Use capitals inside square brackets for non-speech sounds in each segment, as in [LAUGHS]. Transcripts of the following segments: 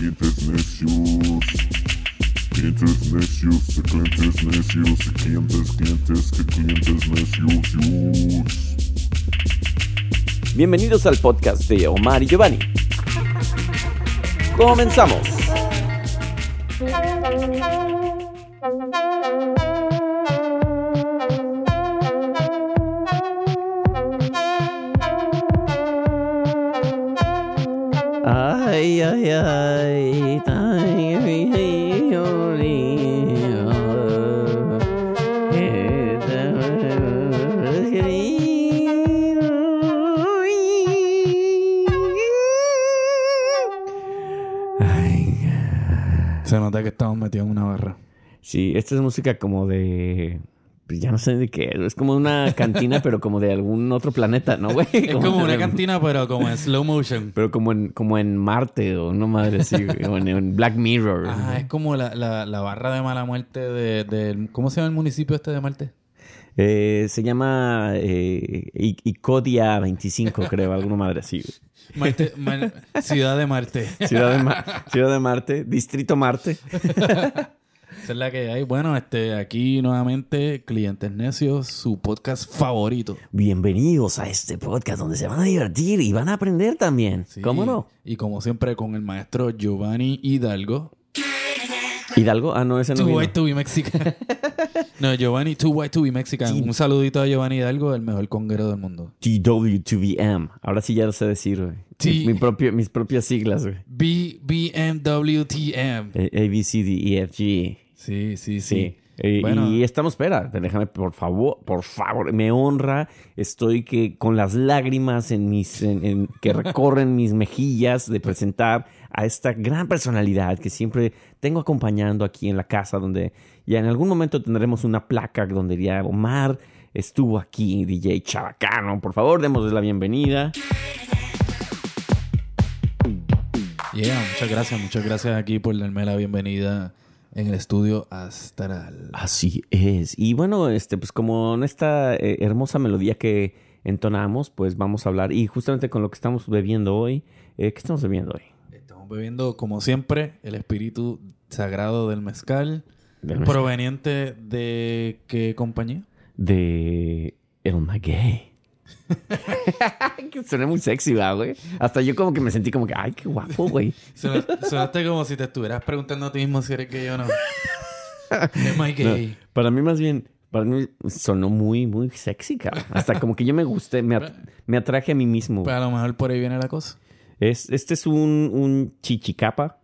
clientes necios. Clientes necios, clientes necios, clientes, clientes, que clientes necios. Bienvenidos al podcast de Omar y Giovanni. Comenzamos. Esta es música como de. pues Ya no sé de qué. Es como una [LAUGHS] cantina, pero como de algún otro planeta, ¿no, güey? Es como una cantina, pero como en slow motion. Pero como en, como en Marte o no madre güey, [LAUGHS] o en, en Black Mirror. Ah, es como la, la, la barra de mala muerte de, ¿Cómo se llama el municipio este de Marte? Eh, se llama eh, Icodia 25, creo, alguna madre así. Marte- Mar- [LAUGHS] Ciudad de Marte. Ciudad de, Ma- Ciudad de Marte, Distrito Marte. Esa es la que hay. Bueno, este, aquí nuevamente, Clientes Necios, su podcast favorito. Bienvenidos a este podcast donde se van a divertir y van a aprender también. Sí. ¿Cómo no? Y como siempre, con el maestro Giovanni Hidalgo. Hidalgo, ah, no, ese no Too white to be Mexican. [LAUGHS] no, Giovanni, too white to be Mexican. Un saludito a Giovanni Hidalgo, el mejor conguero del mundo. TW2VM. Ahora sí ya lo sé decir, güey. Mi, mi propio, mis propias siglas, güey. B BMWTM. Eh, A, B, C, D, E, F, G. Sí, sí, Sí. sí. Eh, Bueno. Y estamos, espera, déjame, por favor, por favor, me honra, estoy que con las lágrimas en mis, en- en- que recorren mis mejillas de presentar a esta gran personalidad que siempre tengo acompañando aquí en la casa, donde ya en algún momento tendremos una placa donde diría Omar estuvo aquí, DJ Chabacano. Por favor, démosle la bienvenida. Yeah, muchas gracias, muchas gracias aquí por darme la bienvenida en el estudio Astral. Así es. Y bueno, este, pues como en esta eh, hermosa melodía que entonamos, pues vamos a hablar. Y justamente con lo que estamos bebiendo hoy, eh, ¿qué estamos bebiendo hoy? Estamos bebiendo, como siempre, el espíritu sagrado del mezcal, Del mezcal. proveniente de qué compañía? De El Maguey. [LAUGHS] suena muy sexy, ¿verdad, güey? Hasta yo como que me sentí como que, ay, qué guapo, güey. Suena- Sonaste como si te estuvieras preguntando a ti mismo si eres gay o no. [LAUGHS] Es gay. Para mí más bien, para mí sonó muy, muy sexy, cabrón. Hasta como que yo me gusté, me, at- me atraje a mí mismo. Pues a lo mejor por ahí viene la cosa. Es, este es un, un chichicapa.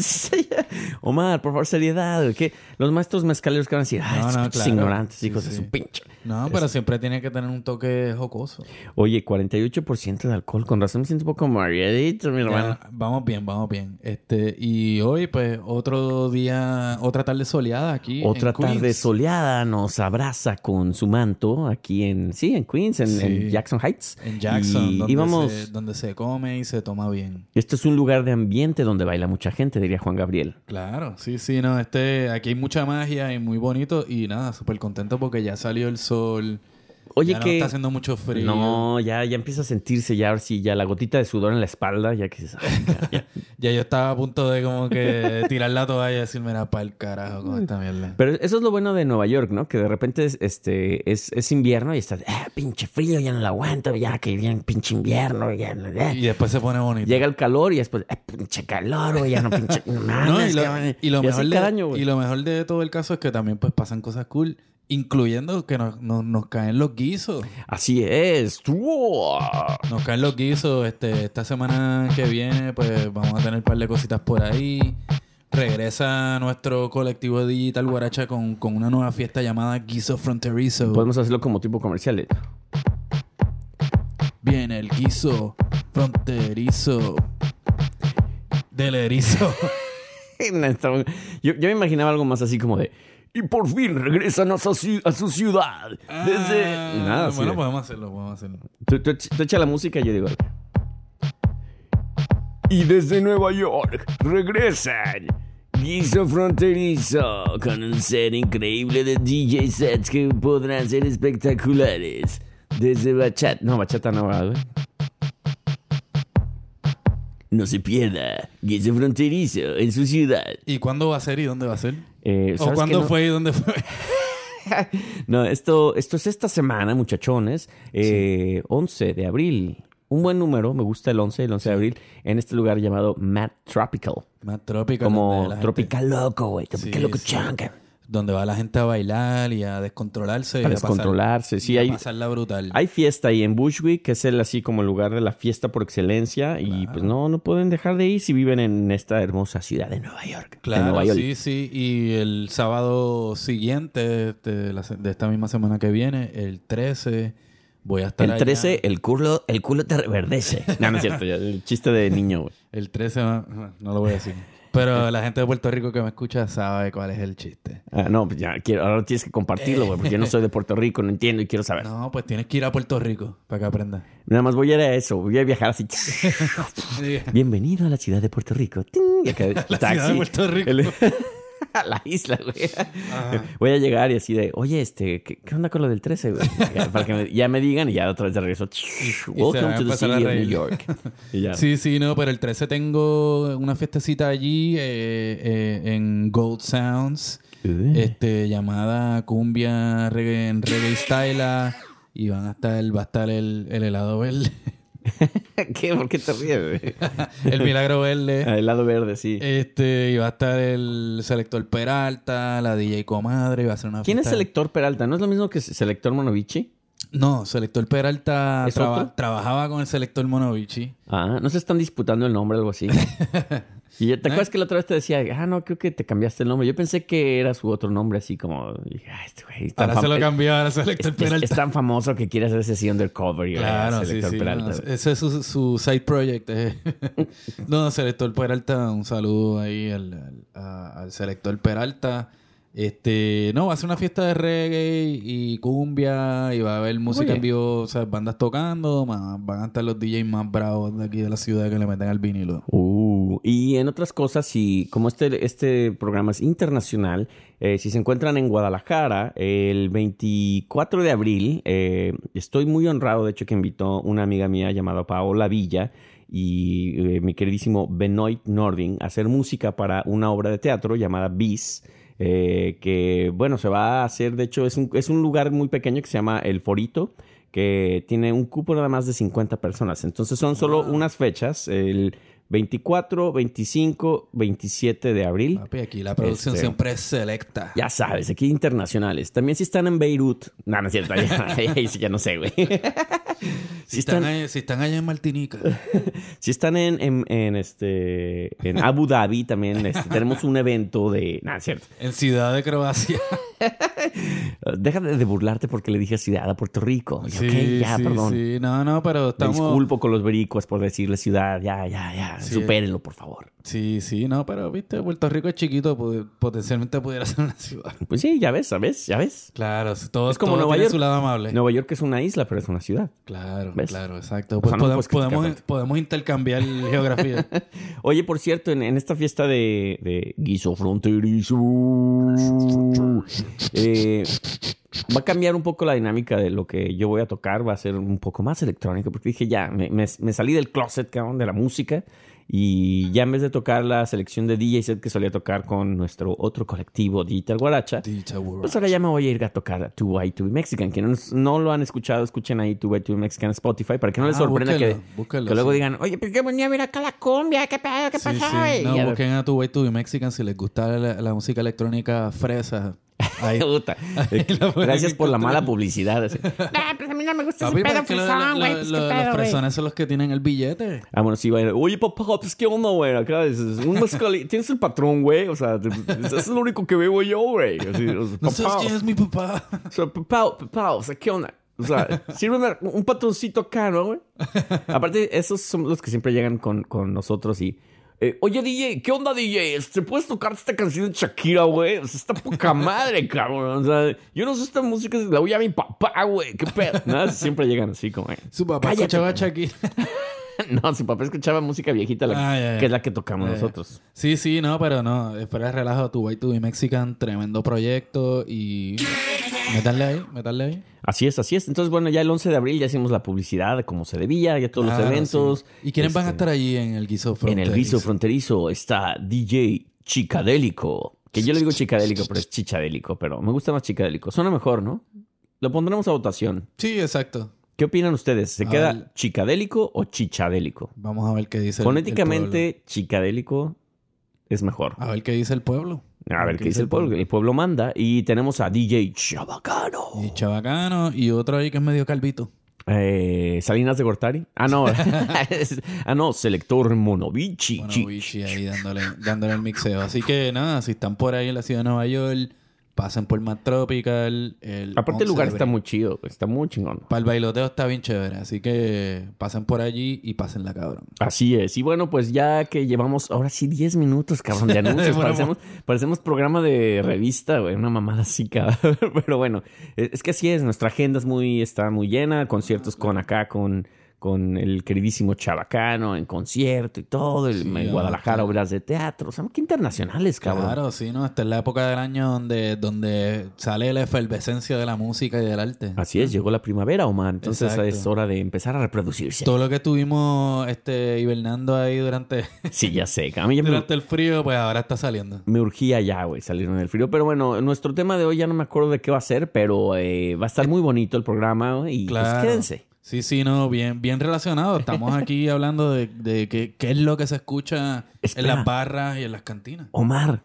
[LAUGHS] Omar, por favor, seriedad. que los maestros mezcaleros que van a decir, ay, No, no, claro. ignorantes, Sí, hijos de sí. su pinche. No, pero siempre tiene que tener un toque jocoso. Oye, 48% de alcohol. Con razón me siento un poco mareadito, mi hermano. Ya, vamos bien, vamos bien. Este, y hoy, pues, otro día, otra tarde soleada aquí. Otra en Queens. tarde soleada nos abraza con su manto aquí en, sí, en Queens, en, Sí. en Jackson Heights. En Jackson, Y, donde, y vamos, se, donde se come y se toma bien. esto es un lugar de ambiente donde baila mucha gente, Juan Gabriel. Claro, sí, sí, no, este, aquí hay mucha magia y muy bonito y nada, súper contento porque ya salió el sol. Oye, ya no que... está haciendo mucho frío. No, ya, ya empieza a sentirse ya, ahora sí, ya la gotita de sudor en la espalda, ya que dices, ay, ya, ya. [LAUGHS] Ya yo estaba a punto de como que [LAUGHS] tirar la toalla y decir, mira, para el carajo con esta mierda. Pero eso es lo bueno de Nueva York, ¿no? Que de repente es, este, es, es invierno y estás, ah, pinche frío, ya no lo aguanto, ya que viene pinche invierno, ya eh". Y después se pone bonito. Llega el calor y después, ah, pinche calor, güey, ya no pinche, no [LAUGHS] No, mames, y, lo, cabrón". y lo así mejor cada de, año, güey. y lo mejor de todo el caso es que también pues pasan cosas cool, incluyendo que nos, nos, nos caen los guisos. Así es. ¡Uah! Nos caen los guisos. Este, esta semana que viene, pues vamos a tener un par de cositas por ahí. Regresa nuestro colectivo digital Guaracha con, con una nueva fiesta llamada Guiso Fronterizo. Podemos hacerlo como tipo comercial. Viene el guiso fronterizo del erizo. [LAUGHS] Yo, yo me imaginaba algo más así como de. Y por fin regresan a su, ci- a su ciudad. Desde. Ah, Nada, bueno, de- podemos hacerlo, podemos hacerlo. Tú, tú- tú echa la música y yo digo. Y desde Nueva York regresan. Guiso fronterizo con un set increíble de DJ sets que podrán ser espectaculares. Desde bachata. No, bachata no, ¿verdad? No se pierda. Guiso Fronterizo en su ciudad. ¿Y cuándo va a ser y dónde va a ser? Eh, ¿O ¿sabes cuándo? No- fue y dónde fue? [LAUGHS] No, esto, esto es esta semana, muchachones. Eh, 11 de abril. Un buen número, me gusta el 11, el 11 de abril, en este lugar llamado Mad Tropical. Más tropical. Como la gente- Tropical Loco, güey. Tropical Sí, Loco sí. Donde va la gente a bailar y a descontrolarse. y A pasar- descontrolarse. Sí, y a hay, pasarla brutal. hay fiesta ahí en Bushwick, que es el así como el lugar de la fiesta por excelencia. Y pues no, no pueden dejar de ir si viven en esta hermosa ciudad de Nueva York. Claro, Nueva York. sí, sí. Y el sábado siguiente de, la de esta misma semana que viene, el 13, voy a estar El allá. 13, el culo, el culo te reverdece. [LAUGHS] No, no es cierto, el chiste de niño, güey. El 13, no, no lo voy a decir. Pero la gente de Puerto Rico que me escucha sabe cuál es el chiste. Ah, no, pues ya quiero, ahora tienes que compartirlo, güey, porque yo no soy de Puerto Rico, no entiendo y quiero saber. No, pues tienes que ir a Puerto Rico para que aprendas. Nada más voy a ir a eso, voy a viajar así. [LAUGHS] Bienvenido a la ciudad de Puerto Rico. [LAUGHS] ¡Ting! Y acá, La ciudad de Puerto Rico. El- [LAUGHS] a la isla, güey. Voy a llegar y así de, oye, este, ¿qué, qué onda con lo del 13, güey? Para que me- ya me digan y ya otra vez de regreso. Welcome to the city of. New York. Y ya. Sí, sí, no, pero el 13 tengo una fiestecita allí eh, eh, en Gold Sounds, Uh. este, llamada Cumbia reggae, en Reggae Style. Y van a estar, va a estar el, el helado verde, [LAUGHS] ¿Qué? ¿Por qué te ríes, [LAUGHS] el milagro verde. Ah, El lado verde, sí. Este, y va a estar el selector Peralta, la DJ Comadre, va a ser una ¿Quién es Selector Peralta? ¿No es lo mismo que Selector Monovici? No, selector Peralta ¿Es traba- otro? trabajaba con el selector Monovici. Ah, no se están disputando el nombre o algo así. [LAUGHS] Y te acuerdas que la otra vez te decía, ah, no, creo que te cambiaste el nombre. Yo pensé que era su otro nombre, así como, dije, ah, este güey. es tan Ahora se fam- lo cambió, ahora es, selector es- Peralta. es tan famoso que quiere hacerse así undercover y Claro, sí, Selector sí. Peralta. no, ese es su, su side project. eh. [LAUGHS] no, Selector Peralta, un saludo ahí al, al- a- al Selector Peralta. Este, no, va a ser una fiesta de reggae y cumbia y va a haber música en vivo, o sea, bandas tocando, más- van a estar los DJs más bravos de aquí de la ciudad que le meten al vinilo. Uh, y en otras cosas, y como este, este programa es internacional, eh, si se encuentran en Guadalajara, el 24 de abril, eh, estoy muy honrado, de hecho, que invitó una amiga mía llamada Paola Villa y eh, mi queridísimo Benoit Nording a hacer música para una obra de teatro llamada Bis. Eh, que bueno, se va a hacer, de hecho, es un, es un lugar muy pequeño que se llama El Forito, que tiene un cupo nada más de 50 personas. Entonces son solo unas fechas, el 24, 25, 27 de abril. Papi, aquí la producción Este- siempre es selecta. Ya sabes, aquí internacionales. También si están en Beirut. No, no es cierto. Ahí, ahí sí ya no sé, güey. [LAUGHS] Si, Si están, allá, si están allá en Martinica. [LAUGHS] si están en, en, en, este, en Abu Dhabi también este, tenemos un evento de... Es cierto. en Ciudad de Croacia. [LAUGHS] Deja de, burlarte porque le dije ciudad a Puerto Rico. Y, sí, ya, sí, perdón. sí. No, no, pero Me estamos... disculpo con los vericuas por decirle ciudad. Ya, ya, ya. Sí. Supérenlo, por favor. Sí, sí, no, pero viste, Puerto Rico es chiquito, potencialmente pudiera ser una ciudad. [LAUGHS] Pues sí, ya ves, ¿sabes? Ya ves. Claro, todo, Es como todo Nueva York. su lado amable. Nueva York es una isla, pero es una ciudad. Claro, ¿Ves? claro, exacto. O Pues sea, podemos, podemos, podemos intercambiar [LAUGHS] geografía. Oye, por cierto, en, en esta fiesta de, de guiso fronterizo, eh, va a cambiar un poco la dinámica de lo que yo voy a tocar. Va a ser un poco más electrónico, porque dije ya, me, me- me salí del closet, cabrón, de la música. Y ya en vez de tocar la selección de DJ set que solía tocar con nuestro otro colectivo, Digital Guaracha, burra. pues ahora ya me voy a ir a tocar a 2Y2 Mexican. Que no, no lo han escuchado, escuchen ahí 2Y2 Mexican Spotify para que no les Ah, sorprenda que, búsquelo, que luego sí. digan, oye, pero yo venía a ver acá la cumbia, ¿qué pedo? ¿Qué Sí, pasó? sí. güey?" No, Y a- busquen a tu way to be Mexican si les gusta la, la música electrónica fresa. Ahí. Puta. [LAUGHS] Gracias por la mala publicidad. [LAUGHS] así. Ah, pues a mí no me gusta Papi, ese pedo güey. Pues lo- qué los pedo, güey. fresones son los que tienen el billete. Ah, bueno, sí, bueno. Oye, papá, pues qué onda, güey. Acá es, un mezcal- Tienes el patrón, güey. O sea, eso es lo único que veo yo, güey. Así, o sea, No sabes papá, quién es mi papá. O sea, papá, papá, o sea, ¿qué onda? O sea, sírveme un patroncito acá, ¿no, güey? Aparte, esos son los que siempre llegan con, con nosotros y... eh, Oye, DJ, ¿qué onda, DJ? Este, ¿Puedes tocar esta canción de Shakira, güey? O sea, está poca [LAUGHS] madre, cabrón. O sea, yo no sé esta música, la oye a mi papá, güey. ¿Qué pedo? [LAUGHS] Nada, siempre llegan así como... eh. Su papá escuchaba. Shakira. [LAUGHS] No, su papá escuchaba música viejita, la- Ah, que es la que tocamos nosotros. Sí, sí, no, pero no. eh, Fuera de relajo, tu Way to be Mexican, tremendo proyecto y Métanle ahí, métanle ahí. Así es, así es. Entonces, bueno, ya el 11 de abril ya hicimos la publicidad de cómo se debía, ya todos Claro, los eventos. sí. ¿Y quiénes van a Este, estar allí en el guiso En fronterizo? el guiso fronterizo está DJ Chicadélico. Que yo le digo chicadélico, pero es chichadélico. Pero me gusta más chicadélico. Suena mejor, ¿no? Lo pondremos a votación. Sí, exacto. ¿Qué opinan ustedes? ¿Se A queda ver. chicadélico o chichadélico? Vamos a ver qué dice el- el Fonéticamente, chicadélico es mejor. a ver qué dice el pueblo. A ver qué dice el pueblo. El pueblo manda. Y tenemos a DJ Chabacano. Y Chabacano y otro ahí que es medio calvito. Eh, Salinas de Gortari. Ah, no. [LAUGHS] [LAUGHS] ah, no. Selector Monovici. Vichy ahí dándole, dándole el mixeo. Así que nada, si están por ahí en la ciudad de Nueva York, pasen por Mad Tropical. El Aparte, el 11 lugar está muy chido. Está muy chingón. Para el bailoteo está bien chévere. Así que pasen por allí y pasen la cabrón. Así es. Y bueno, pues ya que llevamos ahora sí 10 minutos, cabrón, de [LAUGHS] anuncios. Parecemos, parecemos programa de revista, güey. Una mamada así, cabrón. [LAUGHS] Pero bueno, es es que así es. Nuestra agenda es muy, está muy llena. Conciertos con acá, con, con el queridísimo Chabacano en concierto y todo. El, Sí, en Guadalajara, ok. obras de teatro. O sea, qué internacionales, cabrón. Claro, sí, ¿no? Esta es la época del año donde, donde sale la efervescencia de la música y del arte. Así es, llegó la primavera, Omar. Entonces Exacto. es hora de empezar a reproducirse. Todo lo que estuvimos este, hibernando ahí durante, [LAUGHS] Sí, ya sé. A mí ya me, durante el frío, pues ahora está saliendo. me urgía ya, güey, salir en el frío. Pero bueno, nuestro tema de hoy ya no me acuerdo de qué va a ser, pero eh, va a estar muy bonito el programa y pues Claro. quédense. Sí, sí, no, bien, bien relacionado. Estamos aquí [LAUGHS] hablando de, de qué, qué es lo que se escucha Espera. en las barras y en las cantinas. Omar,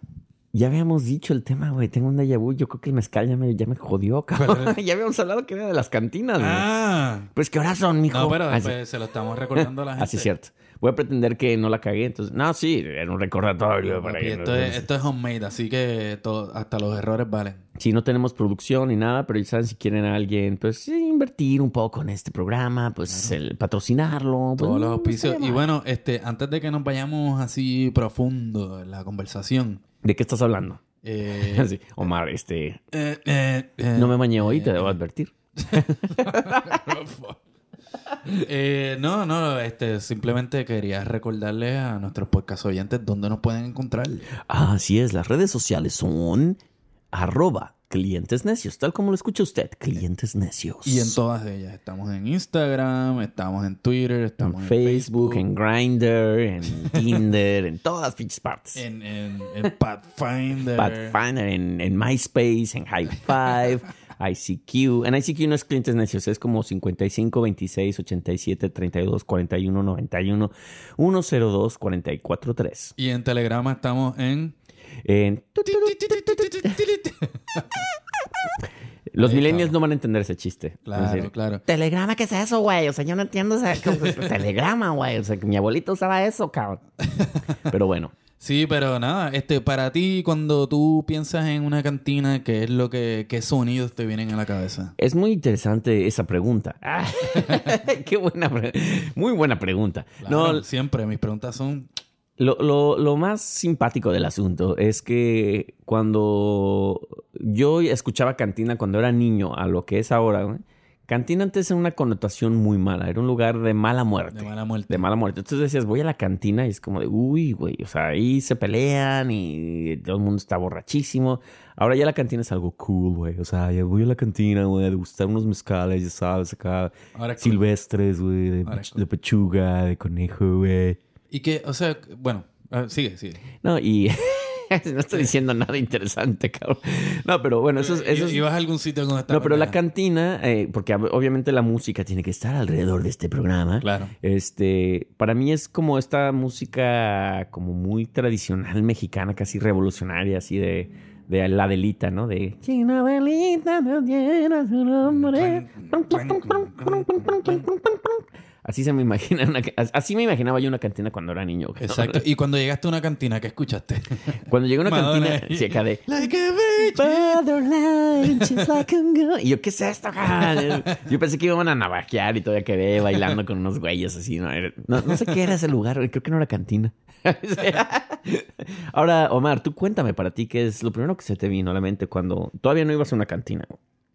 ya habíamos dicho el tema, güey. Tengo un déjà vu. Yo creo que el mezcal ya me, ya me jodió, cabrón. [LAUGHS] ya habíamos hablado que era de las cantinas, güey. Ah, Pues que ahora son, mijo. no, pero Así, pues, se lo estamos recordando a la gente. [LAUGHS] así es cierto. Voy a pretender que no la cagué. Entonces, no, sí, era un recordatorio. para Papi, que esto, es, esto es homemade, así que todo- hasta los errores valen. Sí, no tenemos producción ni nada, pero ya saben, si quieren a alguien, pues sí, invertir un poco en este programa, pues el patrocinarlo. pues, Todos los no auspicios. estaría Y bueno, este, antes de que nos vayamos así profundo en la conversación. ¿De qué estás hablando? eh, [LAUGHS] Sí, Omar, este, eh, eh, eh, no me bañé hoy, te eh, debo advertir. [LAUGHS] [LAUGHS] Eh, no, no, este, simplemente quería recordarle a nuestros podcast oyentes dónde nos pueden encontrar. Ah, Así es, las redes sociales son arroba clientes necios, tal como lo escucha usted, clientes necios. Y en todas ellas. Estamos en Instagram, estamos en Twitter, En estamos en, Facebook, en Grindr, en [LAUGHS] Tinder, en todas las pinches partes. en, en, en Pathfinder. Pathfinder, en, en MySpace, en High Five, ICQ. En ICQ no es clientes necios, es como 55, 26, 87, 32, 41, 91, 102, 44, 3. Y en Telegrama estamos en... En- Los Ahí millennials no van a entender ese chiste. Claro, Es decir, claro. Telegrama, ¿qué es eso, güey? O sea, yo no entiendo. O sea, ¿cómo- telegrama, güey. O sea, que mi abuelito usaba eso, cabrón. Pero bueno. Sí, pero nada, este, para ti, cuando tú piensas en una cantina, ¿qué es lo que, qué sonidos te vienen a la cabeza? Es muy interesante esa pregunta. Ah, [LAUGHS] qué buena, muy buena pregunta. Claro, No, siempre mis preguntas son lo, lo- lo más simpático del asunto es que cuando yo escuchaba cantina cuando era niño a lo que es ahora, güey, cantina antes era una connotación muy mala, era un lugar de mala muerte. de mala muerte. De mala muerte. Entonces decías, voy a la cantina y es como de, uy, güey, o sea, ahí se pelean y todo el mundo está borrachísimo. Ahora ya la cantina es algo cool, güey. O sea, ya voy a la cantina, güey, a degustar unos mezcales, ya sabes, acá, Ahora silvestres, güey, de, Ahora de pechuga, de conejo, güey. Y que, o sea, bueno, ah, sigue, sigue. No, y [LAUGHS] [LAUGHS] no estoy diciendo nada interesante, cabrón. No, pero bueno, eso es... Eso es... ¿Ibas a algún sitio No, pero la cantina, eh, porque ob- obviamente la música tiene que estar alrededor de este programa. Claro. Este, para mí es como esta música como muy tradicional mexicana, casi revolucionaria, así de, de la delita, ¿no? De China delita, no su nombre. Así se me imagina una así me imaginaba yo una cantina cuando era niño. Exacto. Y cuando llegaste a una cantina, ¿qué escuchaste? [LAUGHS] Cuando llegué a una Madonna. cantina, sí, acá de like a bitch. Like a [LAUGHS] girl. Y yo, ¿qué es esto? cabrón? Yo pensé que iban a navajear y todavía quedé bailando con unos güeyes así. No, no, no sé qué era ese lugar, creo que no era cantina. [LAUGHS] Ahora, Omar, tú cuéntame para ti qué es lo primero que se te vino a la mente cuando todavía no ibas a una cantina.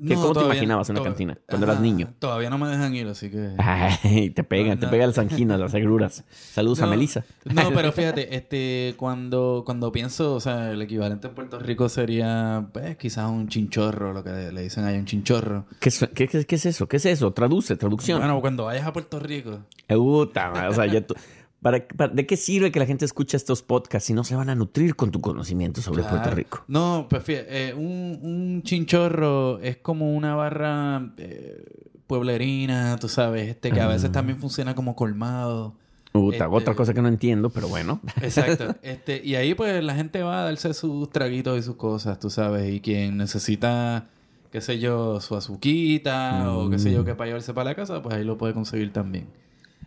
¿Qué, No, ¿Cómo te imaginabas una to- cantina cuando Ajá, eras niño? Todavía no me dejan ir, así que... Ay, te pegan, te No. pegan las anginas, las agruras. Saludos a Melissa. No, pero fíjate, este, cuando, cuando pienso, o sea, el equivalente en Puerto Rico sería, pues, quizás un chinchorro, lo que le, dicen ahí, un chinchorro. ¿Qué, es- qué- qué- qué es eso? ¿Qué es eso? Traduce, traducción. Bueno, cuando vayas a Puerto Rico. Puta, o sea, ya tú- ¿para, para- de qué sirve que la gente escuche estos podcasts si no se van a nutrir con tu conocimiento sobre Claro. Puerto Rico? No, pues fíjate, eh, un, un chinchorro es como una barra eh, pueblerina, tú sabes, este, que a veces también funciona como colmado. Puta, Este- otra cosa que no entiendo, pero bueno. Exacto. [LAUGHS] Este, y ahí pues la gente va a darse sus traguitos y sus cosas, tú sabes. Y quien necesita, qué sé yo, su azuquita o qué sé yo, que para llevarse para la casa, pues ahí lo puede conseguir también.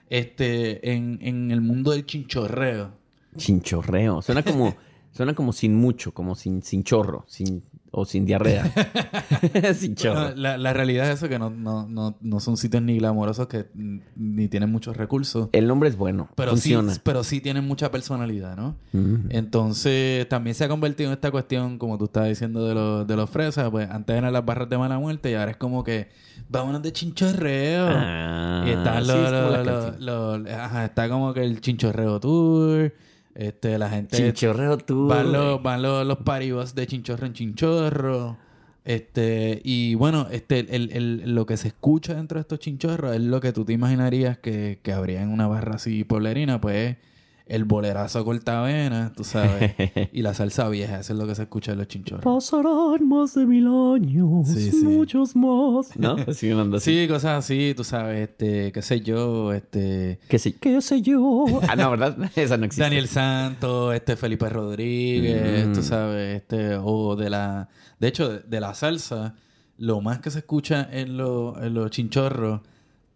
Este, en, en el mundo del chinchorreo. Chinchorreo. Suena como, [LAUGHS] suena como sin mucho, como sin, sin chorro, sin, o sin diarrea. [LAUGHS] [LAUGHS] sin chorro. Bueno, la, la realidad es eso, que no, no, no, no son sitios ni glamorosos que ni tienen muchos recursos. El nombre es bueno, Pero funciona. sí, pero sí tienen mucha personalidad, ¿no? Mm. Entonces, también se ha convertido en esta cuestión, como tú estabas diciendo, de los, de los fresas. Pues antes eran las barras de mala muerte y ahora es como que vámonos de chinchorreo. Ah, y están sí, los, es como canción. los- ajá, está como que el chinchorreo tour. Este, la gente. Chinchorreo tú. Van los, van los, los paribos de chinchorro en chinchorro. Este, y bueno, este, el, el- lo que se escucha dentro de estos chinchorros es lo que tú te imaginarías que, que habría en una barra así poblerina, pues el bolerazo cortavena, tú sabes, [LAUGHS] y la salsa vieja, eso es lo que se escucha en los chinchorros. Pasarán más de mil años, Sí, sí. muchos más. ¿No? Así anda así. Sí, cosas así, tú sabes, este, qué sé yo, este, ¿Qué sé, qué sé yo? [LAUGHS] Ah, no, ¿verdad? [LAUGHS] Esa no existe. Daniel Santos, este Felipe Rodríguez, Mm. tú sabes, este, o de la, de hecho, de, de la salsa, lo más que se escucha en, los en los chinchorros,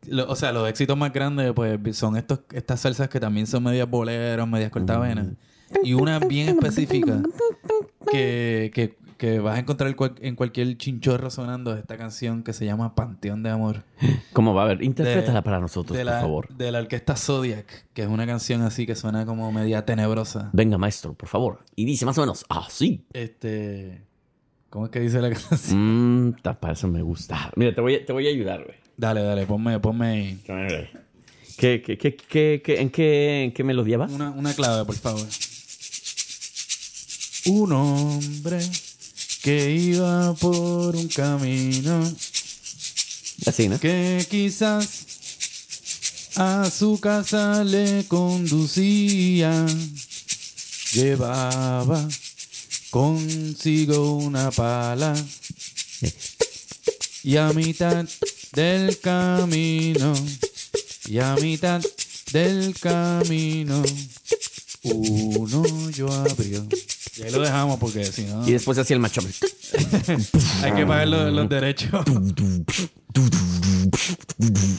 lo- o sea, los éxitos más grandes, pues, son estos, estas salsas que también son medias boleros, medias cortavenas, Mm. y una bien específica que, que, que vas a encontrar cual- en cualquier chinchorro sonando es esta canción que se llama Panteón de Amor. ¿Cómo va a ver? Interprétala De- para nosotros, de por la, favor. De la orquesta Zodiac, que es una canción así que suena como media tenebrosa. Venga, maestro, por favor. Y dice más o menos, ah, sí. Este. ¿Cómo es que dice la canción? Mmm, para eso me gusta. Mira, te voy a, te voy a ayudar, güey. Dale, dale, ponme, ponme ahí. ¿Qué, qué, qué, qué, qué- en, qué, ¿En qué melodía va? Una, una clave, por favor. Un hombre que iba por un camino Así, ¿no? que quizás a su casa le conducía. Llevaba consigo una pala y a mitad del camino y a mitad del camino uno yo abrió. Y ahí lo dejamos porque si no Y después hacía el macho. [LAUGHS] hay que pagar los, los derechos.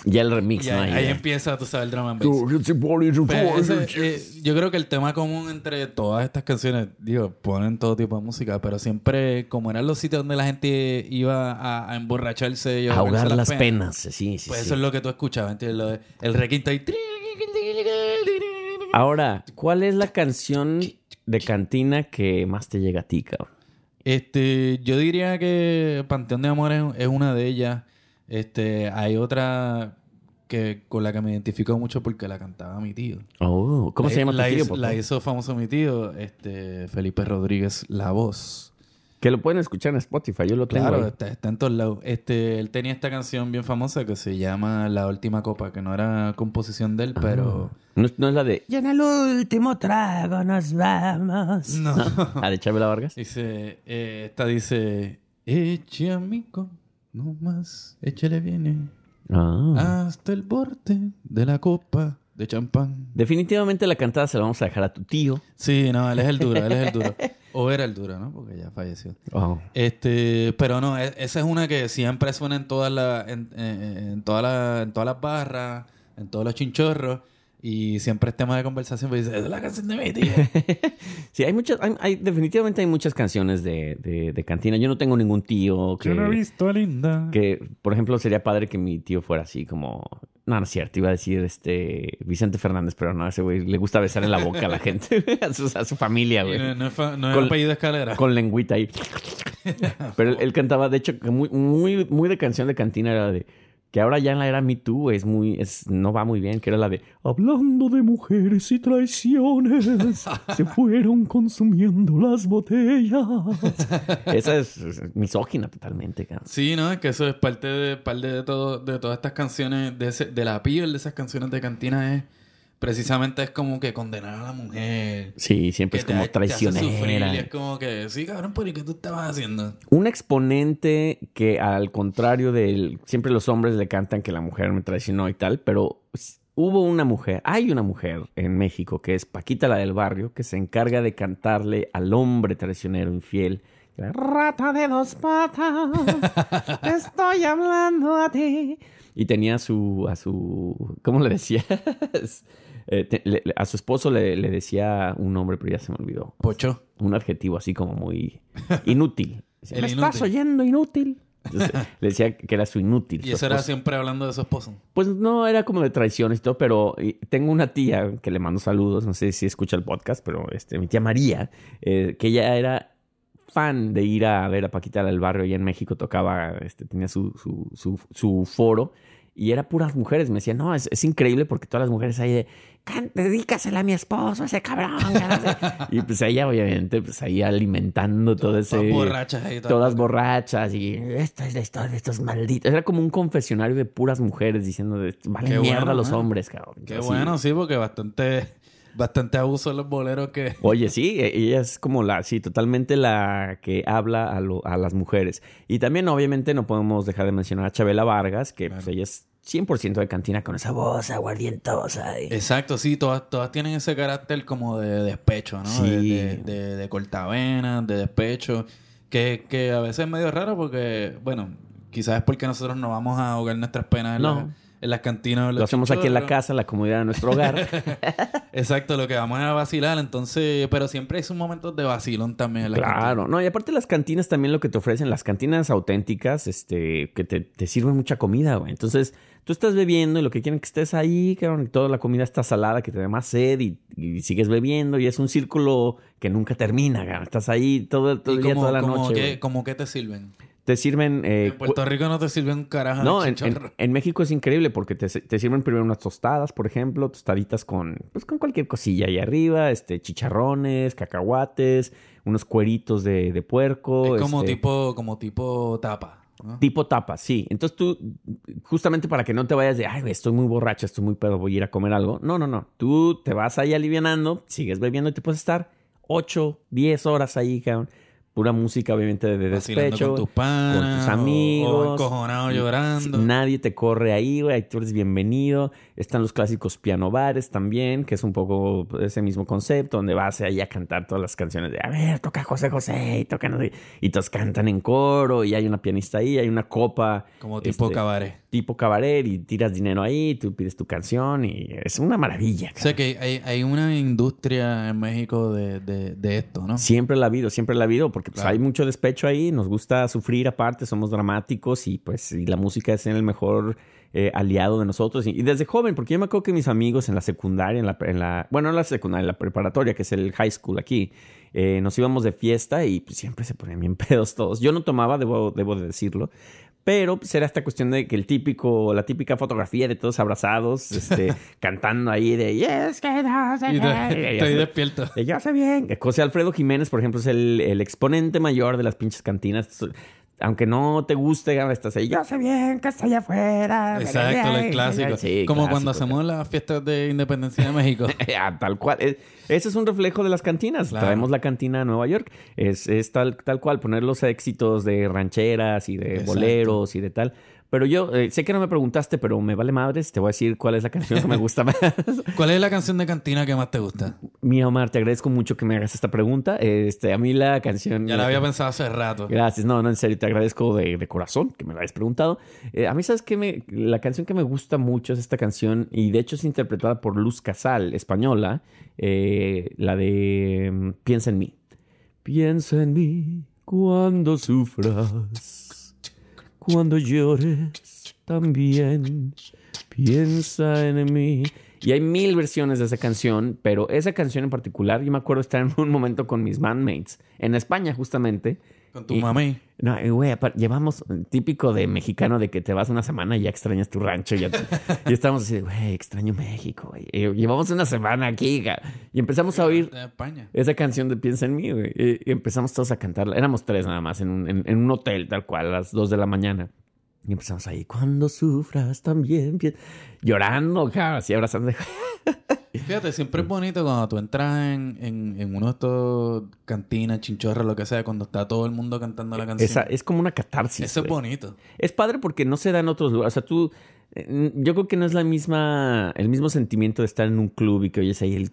Ya el remix, Y ¿no? ahí, Ahí ahí ya. empieza, tú sabes, el bass. Pero ese, eh, yo creo que el tema común entre todas estas canciones, digo, ponen todo tipo de música, pero siempre, como eran los sitios donde la gente iba a, a emborracharse y a Ahogar las penas. Sí, sí, Pues sí. eso es lo que tú escuchabas, ¿entiendes? Lo de- el requinto ahí. Ahora, ¿cuál es la canción de cantina que más te llega a ti, cabrón? Este, yo diría que Panteón de Amor es, es una de ellas. Este, hay otra que con la que me identifico mucho porque la cantaba mi tío. Oh, ¿Cómo La- se llama tu la tío? hizo- la hizo famoso mi tío, este, Felipe Rodríguez, La Voz. Que lo pueden escuchar en Spotify. Yo lo tengo Claro, ahí. está, está en todos lados. Este, él tenía esta canción bien famosa que se llama La Última Copa, que no era composición de él, pero... No, es- no es la de... Ya en el último trago nos vamos. No. [LAUGHS] ¿La de Chabela Vargas? Dice, eh, esta dice, eche amigo, no más, échale viene Ah. hasta el borde de la copa de champán. Definitivamente la cantada se la vamos a dejar a tu tío. Sí, no, él es el duro, él es el duro. O era el duro, ¿no? Porque ya falleció. Oh. Este, pero no, e- esa es una que siempre suena en todas las, en, en- en todas las, en todas las barras, en todos los chinchorros. Y siempre es tema de conversación, pues dice, es la canción de mi tío. [LAUGHS] Sí, hay muchas, hay, hay- definitivamente hay muchas canciones de, de- de cantina. Yo no tengo ningún tío que, visto a Linda. que, por ejemplo, sería padre que mi tío fuera así como... No, no es cierto, iba a decir este Vicente Fernández, pero no, ese güey le gusta besar en la boca a la gente, [LAUGHS] a, su, a su familia, güey. no, no no es Con- apellido escalera. Con lengüita ahí. [LAUGHS] Pero él, él cantaba, de hecho, muy, muy, muy de canción de cantina era de que ahora ya en la era Me Too es muy, es, no va muy bien, que era la de Hablando de mujeres y traiciones, [LAUGHS] se fueron consumiendo las botellas. Esa es, es misógina totalmente, cabrón. Sí, ¿no? Es que eso es parte de, parte de, todo, de todas estas canciones, de, ese- de la piel de esas canciones de cantina es precisamente es como que condenar a la mujer. Sí, siempre es como te- te hace sufrir, traicionera. y es como que, sí, cabrón, pero ¿y qué tú estabas haciendo? Un exponente que al contrario del... Siempre los hombres le cantan que la mujer me traicionó y tal, pero hubo una mujer, hay una mujer en México que es Paquita la del barrio, que se encarga de cantarle al hombre traicionero infiel. Rata de dos patas, [LAUGHS] estoy hablando a ti. Y tenía a su, a su, ¿cómo le decía? Eh, te- le- le- a su esposo le, le decía un nombre, pero ya se me olvidó Pocho. un adjetivo así como muy inútil. [LAUGHS] Decía, ¿Me estás oyendo inútil? Entonces, le decía que era su inútil. Y eso era siempre hablando de su esposo. Pues no, era como de traiciones y todo, pero tengo una tía que le mando saludos, no sé si escucha el podcast, pero este, mi tía María, eh, que ella era fan de ir a ver a Paquita del barrio allá en México, tocaba, este, tenía su, su, su, su foro y era puras mujeres. Me decía, no, es, es increíble porque todas las mujeres ahí de, "Can- dedícasela a mi esposo, ese cabrón. que no sé". [LAUGHS] y pues ella obviamente, pues ahí alimentando todo ese... Todas borrachas ahí. todas borrachas y esta es la historia de estos malditos. Era como un confesionario de puras mujeres diciendo de vale Qué mierda bueno, los ¿eh? hombres, cabrón. Qué Así. bueno, sí, porque bastante, bastante abuso en los boleros que... [LAUGHS] Oye, sí, e- ella es como la, sí, totalmente la que habla a, lo- a las mujeres. Y también, obviamente, no podemos dejar de mencionar a Chabela Vargas, que pues, ella es 100% de cantina con esa voz aguardientosa. y- Exacto, sí, todas, todas tienen ese carácter como de despecho, ¿no? Sí. De, de, de, de cortavenas, de despecho, que, que a veces es medio raro porque, bueno, quizás es porque nosotros no vamos a ahogar nuestras penas en, No. la- en las cantinas. en Lo hacemos aquí en la casa, en la comodidad de nuestro hogar. [LAUGHS] Exacto, lo que vamos a vacilar, entonces, pero siempre hay sus momentos de vacilón también en las Claro, no, y aparte las cantinas también lo que te ofrecen, las cantinas auténticas, este, que te, te sirven mucha comida, güey. Entonces, tú estás bebiendo y lo que quieren que estés ahí, cabrón, y toda la comida está salada, que te dé más sed y, y sigues bebiendo y es un círculo que nunca termina, cabrón. Estás ahí todo, todo ¿Y el día, como, toda la como noche. que, como que te sirven? Te sirven... eh, en Puerto Rico no te sirven un carajo no, de en, en- en México es increíble porque te, te sirven primero unas tostadas, por ejemplo, tostaditas con, pues, con cualquier cosilla ahí arriba, este, chicharrones, cacahuates, unos cueritos de, de puerco. Es como este, tipo, como tipo tapa. ¿No? Tipo tapa, sí. Entonces tú, justamente para que no te vayas de, ay, estoy muy borracha, estoy muy pedo, voy a ir a comer algo. No, no, no. Tú te vas ahí alivianando, sigues bebiendo y te puedes estar 8, 10 horas ahí, cabrón. Pura música, obviamente, de despecho. con tus panas. con tus amigos. O, llorando. Nadie te corre ahí, güey. Tú eres bienvenido. Están los clásicos piano bares también, que es un poco ese mismo concepto, donde vas ahí a cantar todas las canciones de, a ver, toca José José y toca no sé", Y todos cantan en coro y hay una pianista ahí, hay una copa. Como tipo este, cabaret. Tipo cabaret y tiras dinero ahí, tú pides tu canción y es una maravilla. O sea que hay, hay una industria en México de, de, de esto, ¿no? Siempre la ha habido, siempre la ha habido, porque pues, Claro. hay mucho despecho ahí, nos gusta sufrir aparte, somos dramáticos y pues y la música es el mejor eh, aliado de nosotros. Y, y desde joven, porque yo me acuerdo que mis amigos en la secundaria, en la, en la bueno, no en la secundaria, en la preparatoria, que es el high school aquí, eh, nos íbamos de fiesta y pues, siempre se ponían bien [LAUGHS] pedos todos. Yo no tomaba, debo, debo de decirlo. Pero pues, era esta cuestión de que el típico, la típica fotografía de todos abrazados, este, [LAUGHS] cantando ahí de yes, que no sé Y qué", te- [LAUGHS] y estoy despierto. Eh, Ya sé bien. José Alfredo Jiménez, por ejemplo, es el, el exponente mayor de las pinches cantinas. Aunque no te guste, estás ahí. Yo sé bien que estoy afuera. Exacto, el clásico. Sí, Como clásico, cuando hacemos las fiestas de independencia de México. [LAUGHS] Ah, tal cual. Ese es un reflejo de las cantinas. Claro. Traemos la cantina a Nueva York. Es, es tal, tal cual, poner los éxitos de rancheras y de Exacto. boleros y de tal. Pero yo eh, sé que no me preguntaste, pero me vale madres. Te voy a decir cuál es la canción que me gusta más. [LAUGHS] ¿Cuál es la canción de cantina que más te gusta? Mira, Omar, te agradezco mucho que me hagas esta pregunta. Este, a mí la canción. Ya la había pensado hace rato. Gracias, no, no, en serio, te agradezco de, de corazón que me la hayas preguntado. Eh, a mí, ¿sabes qué? Me, la canción que me gusta mucho es esta canción, y de hecho es interpretada por Luz Casal, española, eh, la de mm, Piensa en mí. Piensa en mí cuando sufras, cuando llores también. Piensa en mí Y hay mil versiones de esa canción, pero esa canción en particular, yo me acuerdo estar en un momento con mis bandmates en España justamente. Con tu Y- mami. No, güey, llevamos típico de mexicano de que te vas una semana y ya extrañas tu rancho. Y, ya te- y estamos así, güey, extraño México, güey. Llevamos una semana aquí, y empezamos a oír esa canción de Piensa en mí, güey. Y, empezamos todos a cantarla. Éramos tres nada más en un, en, en un hotel, tal cual, a las dos de la mañana. Y empezamos ahí, cuando sufras también, pi-", llorando, así abrazando. Fíjate, siempre es bonito cuando tú entras en, en, en uno de estos cantinas, chinchorras, lo que sea, cuando está todo el mundo cantando la canción. Esa, es como una catarsis. Eso es bonito. Es padre porque no se da en otros lugares. O sea, tú. Yo creo que no es la misma, el mismo sentimiento de estar en un club y que oyes ahí el.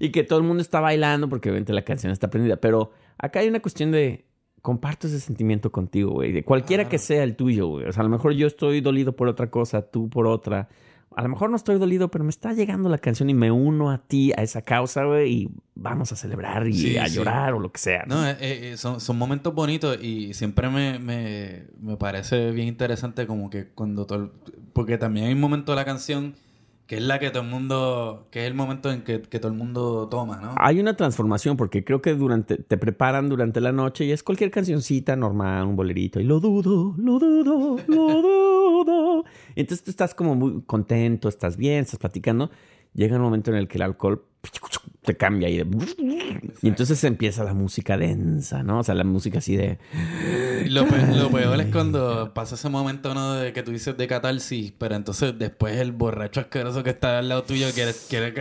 y que todo el mundo está bailando porque obviamente la canción está prendida. Pero acá hay una cuestión de Comparto ese sentimiento contigo, güey. De cualquiera Claro. que sea el tuyo, güey. O sea, a lo mejor yo estoy dolido por otra cosa, tú por otra. A lo mejor no estoy dolido, pero me está llegando la canción y me uno a ti, a esa causa, güey, y vamos a celebrar y Sí, a sí. llorar o lo que sea. ¿no? No, eh, eh, son, son momentos bonitos y siempre me, me, me parece bien interesante como que cuando todo... el- Porque también hay un momento de la canción que es la que todo el mundo... Que es el momento en que, que todo el mundo toma, ¿no? Hay una transformación porque creo que durante te preparan durante la noche y es cualquier cancioncita normal, un bolerito y lo dudo, lo dudo, lo dudo. Entonces tú estás como muy contento, estás bien, estás platicando. Llega un momento en el que el alcohol te cambia y, de- y entonces empieza la música densa, ¿no? O sea, la música así de Lo, pe- lo peor es cuando pasa ese momento ¿no? de que tú dices de catarsis, pero entonces después el borracho asqueroso que está al lado tuyo quiere, quiere,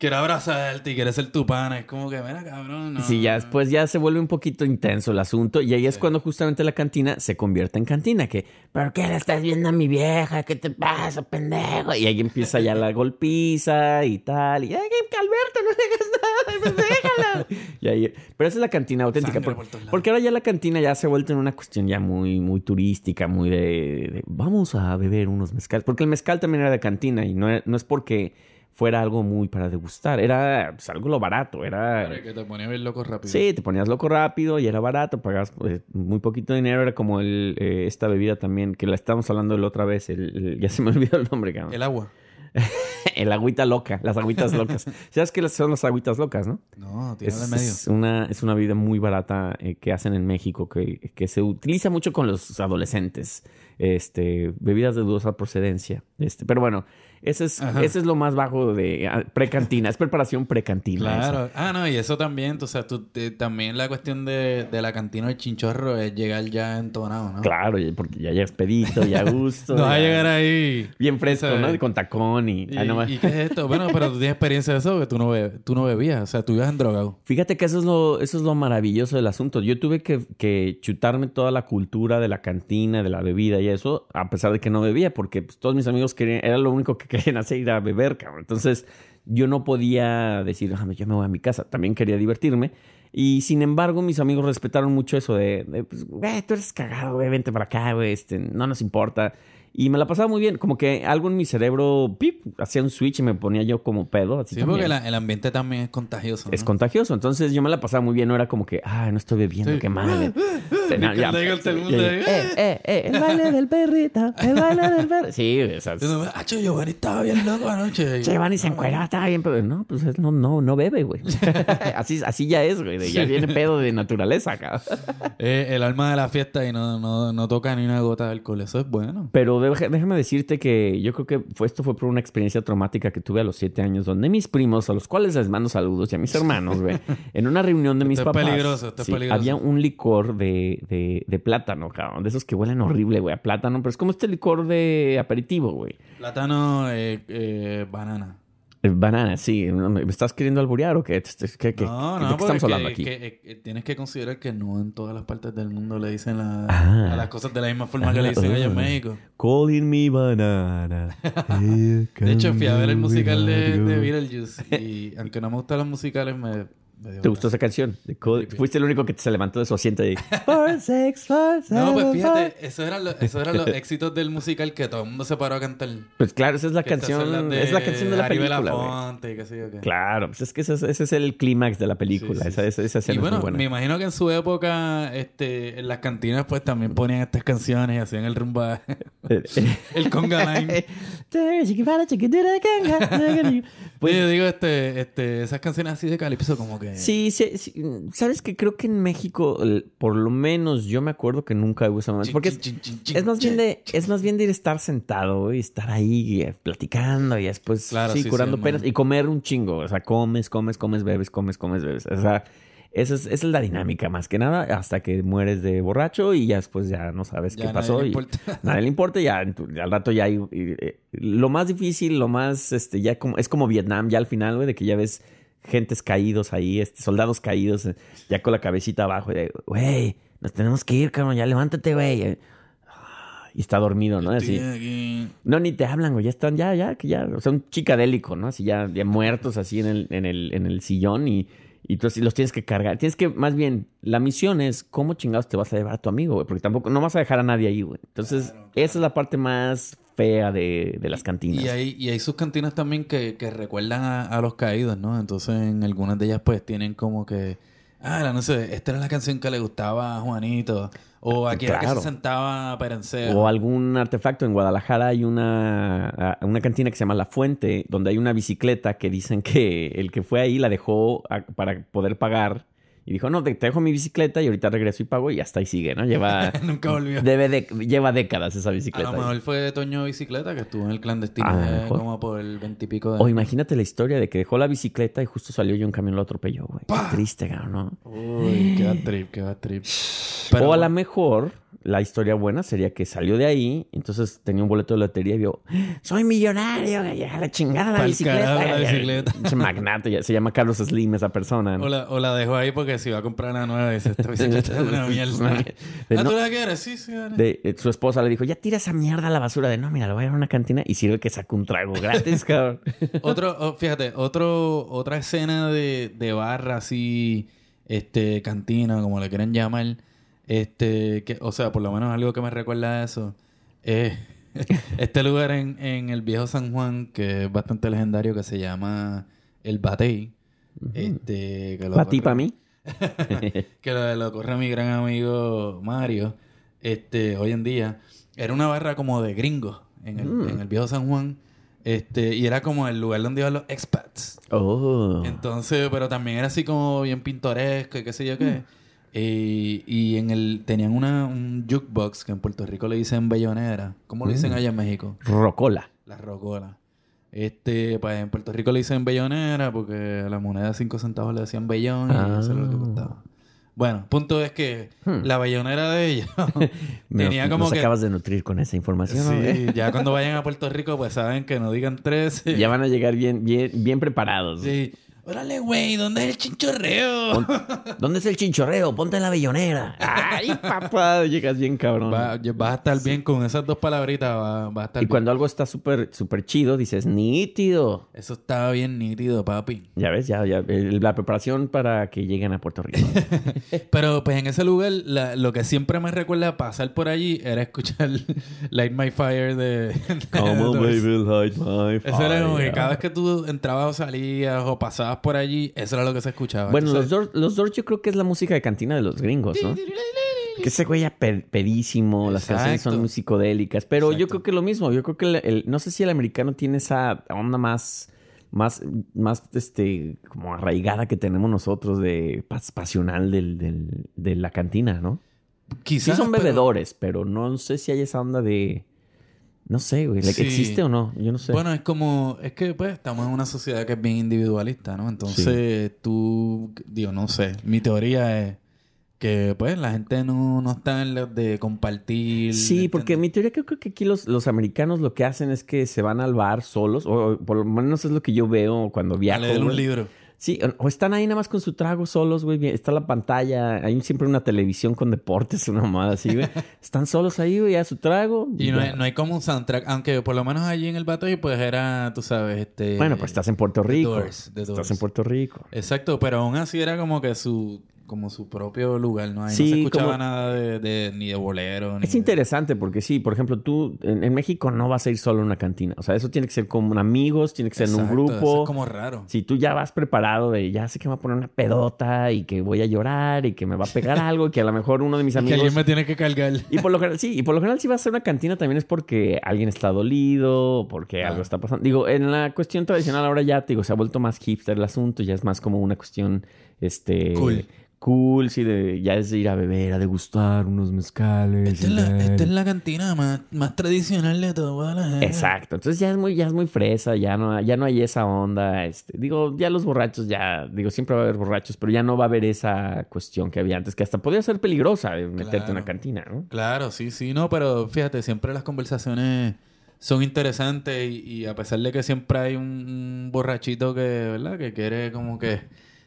quiere abrazarte y quiere ser tu pana. Es como que, mira, cabrón, no. Sí, ya después ya se vuelve un poquito intenso el asunto y ahí es cuando justamente la cantina se convierte en cantina, que, ¿pero qué le estás viendo a mi vieja? ¿Qué te pasa, pendejo? Y ahí empieza ya la golpiza y tal, y, ay, Alberto, no digas nada, pues déjala. [LAUGHS] Y ahí, pero esa es la cantina auténtica, por- porque ahora ya la cantina ya se ha vuelto en una cuestión ya muy, muy turística, muy de, de, vamos a beber unos mezcales, porque el mezcal también era de cantina y no, no es porque fuera algo muy para degustar, era pues, algo lo barato, era... Claro, que te ponía bien loco rápido. Sí, te ponías loco rápido y era barato, pagabas pues, muy poquito dinero, era como el, eh, esta bebida también, que la estábamos hablando la otra vez, el, el- ya se me [LAUGHS] olvidó el nombre, cabrón. El agua. [LAUGHS] El, agüita loca, las agüitas locas. [LAUGHS] ¿Sabes qué son las agüitas locas, no? No, tiene Es, de medio. es una, es una bebida muy barata eh, que hacen en México, que, que se utiliza mucho con los adolescentes. Este, bebidas de dudosa procedencia. Este, pero bueno, ese es, Ajá. ese es lo más bajo de ah, precantina, es preparación precantina. Claro. Ah, no, y eso también, o sea, tú, te- también la cuestión de, de la cantina del chinchorro es llegar ya entonado, ¿no? Claro, porque ya llegas pedito y a [LAUGHS] gusto. No vas a ya- llegar ahí. Bien fresco, ¿sabes? ¿no? Con tacón y... ¿Y, ah, no, y qué es esto? Bueno, pero tú tienes experiencia de eso, que tú no, be- tú no bebías, o sea, tú ibas en drogado. Fíjate que eso es lo, eso es lo maravilloso del asunto. Yo tuve que, que chutarme toda la cultura de la cantina, de la bebida y eso, a pesar de que no bebía, porque pues, todos mis amigos querían, era lo único que querían hacer, ir a beber, cabrón. Entonces, yo no podía decir, déjame, yo me voy a mi casa. También quería divertirme. Y sin embargo, mis amigos respetaron mucho eso de, de, pues, güey, tú eres cagado, güey, vente para acá, güey, este, no nos importa. Y me la pasaba muy bien, como que algo en mi cerebro, pip, hacía un switch y me ponía yo como pedo. Así Sí, también. porque la- el ambiente también es contagioso. ¿no? Es contagioso. Entonces yo me la pasaba muy bien. No era como que, ah, no estoy bebiendo, Sí. qué mal. [LAUGHS] Ahí, eh, eh, eh, el baile del perrito, el baile del perrito. Sí, o sea, Ah, che, Giovanni estaba bien loco anoche. [LAUGHS] van y se encuera, está bien, pero no, pues es- no, no, no bebe, güey. [LAUGHS] así, así ya es, güey. Ya viene pedo de naturaleza, cabrón. Eh, el alma de la fiesta y no, no, no toca ni una gota de alcohol. Eso es bueno. Pero déjame decirte que yo creo que fue, esto fue por una experiencia traumática que tuve a los siete años, donde mis primos, a los cuales les mando saludos, y a mis hermanos, güey, [LAUGHS] en una reunión de mis papás. peligroso, esto es sí, peligroso. Había un licor de, de, de plátano, cabrón, de esos que huelen horrible, güey, a plátano, pero es como este licor de aperitivo, güey. Plátano, eh, eh, banana. Banana, sí. ¿Me estás queriendo alburear o qué? ¿Qué, qué- qué- no, de no, qué estamos hablando aquí? que- eh, tienes que considerar que no en todas las partes del mundo le dicen la- Ah. a las cosas de la misma forma que le dicen allá en México. Calling me banana. [LAUGHS] De hecho, fui a ver el musical de, de Beetlejuice y aunque no me gustan los musicales, me, ¿Te gustó esa canción? De Fuiste el único que se levantó de su asiento y... [LAUGHS] For sex, for No, seven, pues for- fíjate, esos eran los, esos eran los [LAUGHS] éxitos del musical que todo el mundo se paró a cantar. Pues claro, esa es la Que canción... las Es la canción de la película, güey. Belafonte y qué sé yo qué. Claro, pues es que ese, es- ese es el clímax de la película. Sí, sí, esa, esa, esa escena Y es bueno, muy buena. me imagino que en su época, este, en las cantinas, pues también ponían estas canciones y hacían el rumba. [LAUGHS] [LAUGHS] el conga line. [LAUGHS] Pues- yo digo, este, este, esas canciones así de calipso, como que. Sí, sí, sí. sabes que creo que en México, el- por lo menos yo me acuerdo que nunca hubo. Chin, Porque es, más bien de, es más bien de ir a estar sentado y estar ahí eh, platicando y después Claro, sí, sí, curando sí, penas man. y comer un chingo. O sea, comes, comes, comes, bebes, comes, comes, bebes. O sea, esa es, esa es la dinámica más que nada hasta que mueres de borracho y ya después ya no sabes Ya qué nadie pasó. le y importa. [LAUGHS] Nadie le importa, ya al rato ya hay... y, eh, lo más difícil, lo más, este, ya como, es como Vietnam ya al final, güey, de que ya ves gentes caídos ahí, este, soldados caídos, eh, ya con la cabecita abajo, y de, güey, nos tenemos que ir, cabrón, ya levántate, güey. Eh, ah, Y está dormido, ¿no? Así. No, ni te hablan, güey, ya están, ya, ya, que ya, o sea, un chicadélico, ¿no? Así ya, ya muertos así en el, en el, en el sillón y, y tú los tienes que cargar. Tienes que, más bien, la misión es cómo chingados te vas a llevar a tu amigo, güey, porque tampoco, no vas a dejar a nadie ahí, güey. Entonces, Claro, esa es la parte más fea de, de las cantinas. Y hay, y hay sus cantinas también que, que recuerdan a, a los caídos, ¿no? Entonces, en algunas de ellas, pues, tienen como que... Ah, no sé, esta era la canción que le gustaba a Juanito. O aquí era que se sentaba Perenceo. O algún artefacto. En Guadalajara hay una, una cantina que se llama La Fuente, donde hay una bicicleta que dicen que el que fue ahí la dejó a- para poder pagar. Y dijo, no, te, te dejo mi bicicleta y ahorita regreso y pago y hasta ahí sigue, ¿no? Lleva, [LAUGHS] Nunca volvió. debe de- lleva décadas esa A bicicleta. lo mejor fue Toño Bicicleta que estuvo en el clandestino A como por el veintipico de... O imagínate la historia de que dejó la bicicleta y justo salió y un camión lo atropelló, güey. Qué triste, cabrón, ¿no? Uy, qué trip, qué trip. o a lo mejor la historia buena sería que salió de ahí, entonces tenía un boleto de lotería y vio, soy millonario, güey, a la chingada la bicicleta. la güey". bicicleta. Magnate, ya- se llama Carlos Slim esa persona. ¿no? O la, o la dejó ahí porque si va a comprar una nueva dice, esta bicicleta es una [LAUGHS] mierda. De, ¿Ah, no- tú la quieres? Sí, sí, dale. de- eh, su esposa le dijo, ya tira esa mierda a la basura. De no, mira, lo voy a ir a una cantina y sirve que saque un trago gratis, [LAUGHS] cabrón. Otro, oh, fíjate, otro, otra escena de, de barra así, este, cantina, como le quieran llamar, este, que, o sea, por lo menos algo que me recuerda a eso, es [LAUGHS] este lugar en, en el viejo San Juan, que es bastante legendario, que se llama El Batey. Este, que lo ¿Para ti, corre- para mí? [LAUGHS] que lo, lo corre mi gran amigo Mario, este, hoy en día, era una barra como de gringos en el, Mm. en el viejo San Juan. Este, y era como el lugar donde iban los expats. Oh. Entonces, pero también era así como bien pintoresco y qué sé yo Mm. Qué. Y, y en el tenían una, un jukebox que en Puerto Rico le dicen bellonera. ¿Cómo le dicen Mm. allá en México? Rocola. La rocola. Este, pues en Puerto Rico le dicen bellonera porque la moneda de 5 centavos le decían bellón y Ah. eso era lo que costaba. Bueno, punto es que Hmm. la bellonera de ellos [LAUGHS] Me- [LAUGHS] tenía como nos que... acabas de nutrir con esa información. Sí, [LAUGHS] ya cuando vayan a Puerto Rico pues saben que no digan 13. Ya van a llegar bien, bien, bien preparados. Sí. Órale, güey, ¿dónde es el chinchorreo? ¿Dónde es el chinchorreo? Ponte en la bellonera. Ay, [LAUGHS] papá, llegas bien cabrón. Va- vas a estar bien con esas dos palabritas, va- vas a estar y bien. cuando algo está súper súper chido, dices, nítido. Eso estaba bien nítido, papi. Ya ves, ya, ya. el- La preparación para que lleguen a Puerto Rico. [LAUGHS] Pero pues en ese lugar, la- lo que siempre me recuerda pasar por allí era escuchar [LAUGHS] Light My Fire de... de Come on, baby, light my Eso era como que fire. cada vez que tú entrabas o salías o pasabas por allí, eso era lo que se escuchaba. Bueno, los Doors, los Doors yo creo que es la música de cantina de los gringos, ¿no? Que ese güey ya pe- pedísimo, las canciones son muy psicodélicas. Pero yo creo que lo mismo. Yo creo que el, el- no sé si el americano tiene esa onda más, más, más, este, como arraigada que tenemos nosotros de pas- pasional del, del- de la cantina, ¿no? Sí quizás, son pero- bebedores, pero no sé si hay esa onda de, no sé, güey, ¿le- Sí. ¿existe o no? Yo no sé. Bueno, es como, es que pues estamos en una sociedad que es bien individualista, ¿no? Entonces tú, digo, no sé, mi teoría es que pues la gente no, no está en lo de compartir. Sí, porque mi teoría creo que aquí los, los americanos lo que hacen es que se van al bar solos, o, o por lo menos es lo que yo veo cuando A viajo. leer un libro. Sí, o- están ahí nada más con su trago solos, güey. Está la pantalla, hay siempre una televisión con deportes, una mamada así, güey. [LAUGHS] Están solos ahí, güey, a su trago. Y no hay, no hay como un soundtrack, aunque por lo menos allí en el Batoy pues era, tú sabes, este... Bueno, pues estás en Puerto The Rico. Doors, The estás en Puerto Rico. Exacto, pero aún así era como que su como su propio lugar, ¿no? Ahí Sí, no se escuchaba como- nada de, de- ni de bolero. Ni Es de- interesante porque sí, por ejemplo, tú en, en México no vas a ir solo a una cantina. O sea, eso tiene que ser con amigos, tiene que ser en un grupo. eso es como raro. Si tú ya vas preparado de ya sé que me va a poner una pedota y que voy a llorar y que me va a pegar [LAUGHS] algo y que a lo mejor uno de mis Que amigos. alguien me tiene que cargar. Y por lo general, sí, y por lo general si vas a una cantina también es porque alguien está dolido, o porque Ah. algo está pasando. Digo, en la cuestión tradicional ahora ya, te digo, se ha vuelto más hipster el asunto, ya es más como una cuestión, este... Cool. Cool, sí, de, ya es de ir a beber, a degustar unos mezcales. Esta es, la, esta es la cantina más, más tradicional de toda la gente. Exacto, entonces ya es muy, ya es muy fresa, ya no, ya no hay esa onda, este, digo, ya los borrachos ya, digo, siempre va a haber borrachos, pero ya no va a haber esa cuestión que había antes, que hasta podía ser peligrosa de meterte en una cantina, ¿no? Claro, sí, sí, no, pero fíjate, siempre las conversaciones son interesantes y, y a pesar de que siempre hay un, un borrachito que, ¿verdad? Que quiere como que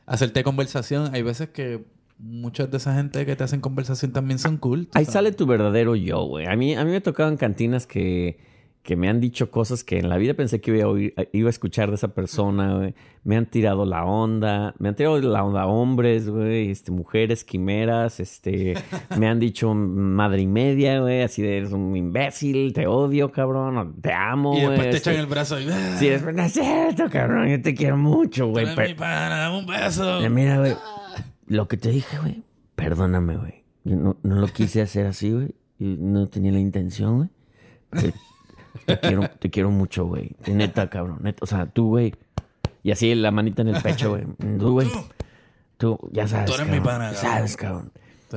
hacerte conversación, hay veces que muchas de esa gente que te hacen conversación también son cool. Ahí sabes. sale tu verdadero yo, güey. A mí, a mí me en cantinas que, que me han dicho cosas que en la vida pensé que iba a, oír- iba a escuchar de esa persona, güey. Me han tirado la onda, me han tirado la onda hombres, güey, este, mujeres, quimeras, este, [LAUGHS] me han dicho madre y media, güey, así de eres un imbécil, te odio, cabrón, o te amo, Y güey. después te este. echan el brazo y... "Ah, Sí, después, no es cierto, cabrón, yo te quiero mucho, güey. pero- mi pana, dame un beso. eh, Mira, güey, [LAUGHS] lo que te dije, güey, perdóname, güey. Yo no, no lo quise hacer así, güey. y No tenía la intención, güey. Te quiero, te quiero mucho, güey. Neta, cabrón. Neta. O sea, tú, güey. Y así la manita en el pecho, güey. Tú, güey. Tú, ya sabes, Tú eres mi pana. Sabes, cabrón.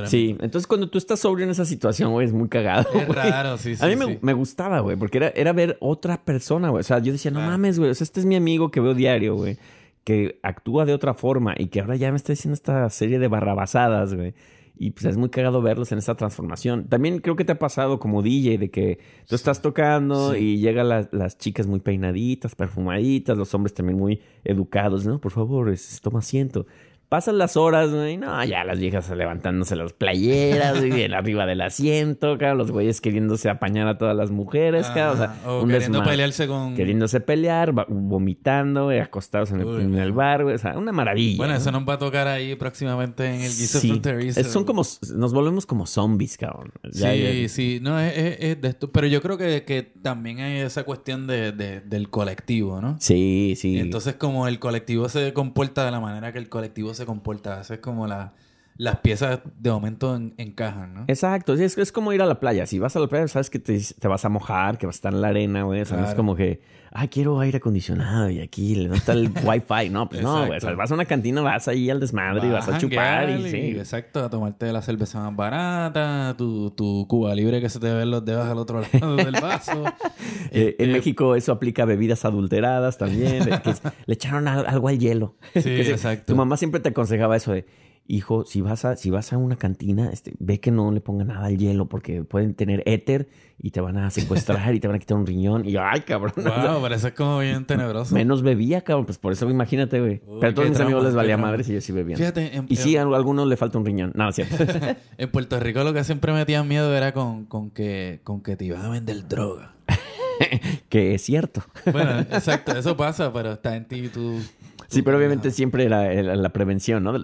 Sí, entonces cuando tú estás sobrio en esa situación, güey, es muy cagado. Es güey. raro, sí, sí, A mí me, sí. me gustaba, güey, porque era, era ver otra persona, güey. O sea, yo decía, no mames, güey. O sea, este es mi amigo que veo diario, güey. Que actúa de otra forma y que ahora ya me está diciendo esta serie de barrabasadas, güey. Y pues es muy cagado verlos en esa transformación. También creo que te ha pasado como DJ de que tú estás tocando Sí. y llegan las, las chicas muy peinaditas, perfumaditas, los hombres también muy educados. No, por favor, es- toma asiento. Pasan las horas, güey. No, ya las viejas levantándose las playeras, güey, [LAUGHS] en arriba del asiento. Los güeyes queriéndose apañar a todas las mujeres. O sea, Ajá, o un queriendo pelearse con... Queriéndose pelear, vomitando, güey, acostados en el, Uy, en el man. bar, güey. O sea, una maravilla. Bueno, ¿no? eso nos va a tocar ahí próximamente en el Guiso Sí. Es- Son como, nos volvemos como zombies, cabrón. Ya, sí, ya- sí, no, es, es- es de esto. Pero yo creo que, que también hay esa cuestión de, de- del colectivo, ¿no? Sí, sí. Entonces, como el colectivo se comporta de la manera que el colectivo se comporta, veces como la, las piezas de momento en- encajan, ¿no? Exacto, es, es como ir a la playa. Si vas a la playa, sabes que te, te vas a mojar, que vas a estar en la arena, güey. O sea, no es Claro. como que, ay, quiero aire acondicionado y aquí no está el [LAUGHS] wifi. No, pues no, güey. O sea, vas a una cantina, vas ahí al desmadre y vas a chupar y sí. Exacto, a tomarte la cerveza más barata, tu, tu cuba libre que se te ven los dedos al otro [LAUGHS] lado del vaso. Eh, en Este, México eso aplica a bebidas adulteradas también. que le echaron al- algo al hielo. Sí, [LAUGHS] exacto. Tu mamá siempre te aconsejaba eso de, hijo, si vas a, si vas a una cantina, este, ve que no le ponga nada al hielo porque pueden tener éter y te van a secuestrar y te van a quitar un riñón. Y yo, ay, cabrón. [LAUGHS] o sea, Wow, pero eso es como bien tenebroso. menos bebía, cabrón. Pues por eso imagínate, güey. Pero a todos mis amigos les valía madres y yo sí bebían. Fíjate, en, Y sí, a en, algunos le falta un riñón. No, es cierto. [LAUGHS] en Puerto Rico lo que siempre metían miedo era con, con, que, con que te iban a vender droga. [LAUGHS] que es cierto. Bueno, exacto, eso pasa, pero está en ti tú. Sí, pero obviamente siempre era la, la prevención, ¿no?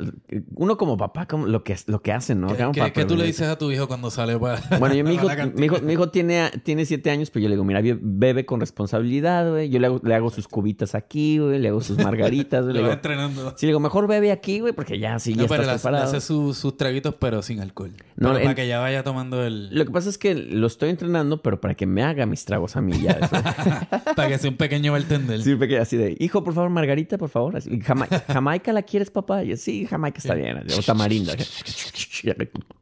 Uno como papá, como lo que, lo que hacen, ¿no? ¿Qué, qué- tú le dices a tu hijo cuando sale para.? [LAUGHS] Bueno, yo, mi, hijo, [LAUGHS] mi, hijo, mi hijo tiene, tiene siete años, pero yo le digo, mira, be- bebe con responsabilidad, güey. Yo le hago, le hago sus cubitas aquí, güey. Le hago sus margaritas, güey. [LAUGHS] Le digo, entrenando. sí, le digo, mejor bebe aquí, güey, porque ya sí, ya No, pero estás preparado. hace su- sus traguitos, pero sin alcohol. No, Pero en- para que ya vaya tomando el. Lo que pasa es que lo estoy entrenando, pero para que me haga mis tragos a mí ya. para que sea un pequeño bartender. Sí, pequeño, así de, hijo, por favor, margarita, por favor. Jama- Jamaica la quieres, papá. Y yo, sí, Jamaica está bien. O tamarindo. [LAUGHS]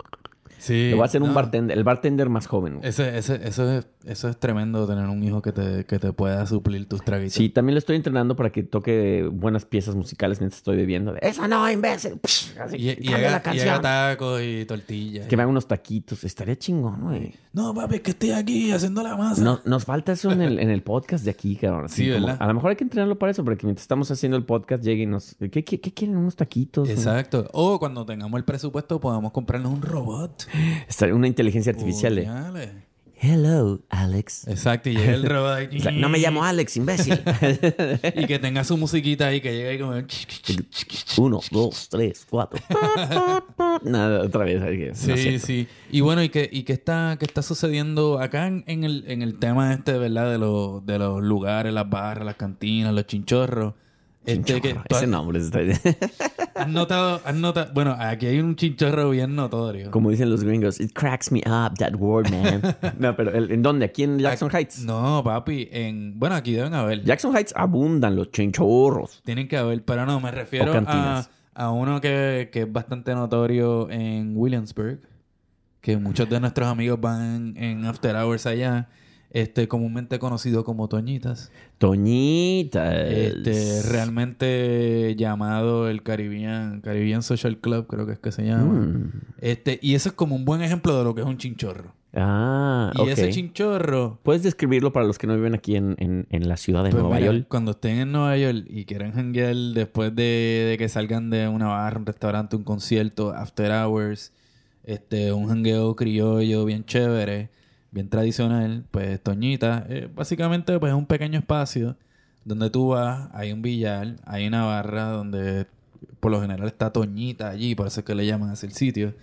Sí. Voy a hacer un bartender, el bartender más joven. güey. Ese, ese, eso, es, eso es tremendo, tener un hijo que te, que te pueda suplir tus traguitos. Sí, también lo estoy entrenando para que toque buenas piezas musicales mientras estoy bebiendo. Eso no, imbécil. Psh, así, Y, y, cambia haga, la y canción. haga tacos y tortillas. Que me haga unos taquitos. Estaría chingón, güey. No, papi, es que estoy aquí haciendo la masa. No- nos falta eso en el, en el podcast de aquí, cabrón. Así Sí, como- ¿verdad? a lo mejor hay que entrenarlo para eso, para que mientras estamos haciendo el podcast llegue y nos... ¿Qué, qué, qué quieren? ¿Unos taquitos? Exacto. O cuando tengamos el presupuesto podamos comprarnos un robot. Estaría una inteligencia artificial. Hello, Alex. Exacto, y llega el robot ahí. [LAUGHS] O sea, no me llamo Alex, imbécil. [LAUGHS] Y que tenga su musiquita ahí, que llegue ahí como... Uno, dos, tres, cuatro. [LAUGHS] Nada, otra vez. no Sí, sí. Y bueno, ¿y qué, y qué está, qué está sucediendo acá en, en el, en el tema este, ¿verdad? De, los de los lugares, las barras, las cantinas, los chinchorros. Este, que, Chinchorro, ¿tú Ese nombre está... [LAUGHS] has notado, has notado... Bueno, aquí hay un chinchorro bien notorio. Como dicen los gringos, it cracks me up, that word, man. [LAUGHS] no, pero ¿el- ¿en dónde? ¿Aquí en Jackson Heights? No, papi. En, bueno, aquí deben haber. Jackson Heights abundan los chinchorros. Tienen que haber, pero no, me refiero a, cantinas. a uno que, que es bastante notorio en Williamsburg, que muchos de nuestros amigos van en After Hours allá, este comúnmente conocido como Toñitas, Toñitas. este realmente llamado el Caribbean, Caribbean Social Club, creo que es que se llama. Mm. Este, y eso es como un buen ejemplo de lo que es un chinchorro. Ah, Y ese chinchorro ¿Puedes describirlo para los que no viven aquí en, en- en la ciudad de Pues Nueva mira, York? Cuando estén en Nueva York y quieran janguear después de, de que salgan de una barra, un restaurante, un concierto, after hours, este, un jangueo criollo bien chévere, bien tradicional, pues Toñita, eh, básicamente pues es un pequeño espacio donde tú vas, hay un billar, hay una barra donde por lo general está Toñita allí, por eso es que le llaman así el sitio.